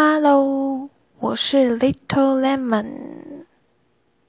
Hello，我是 little lemon。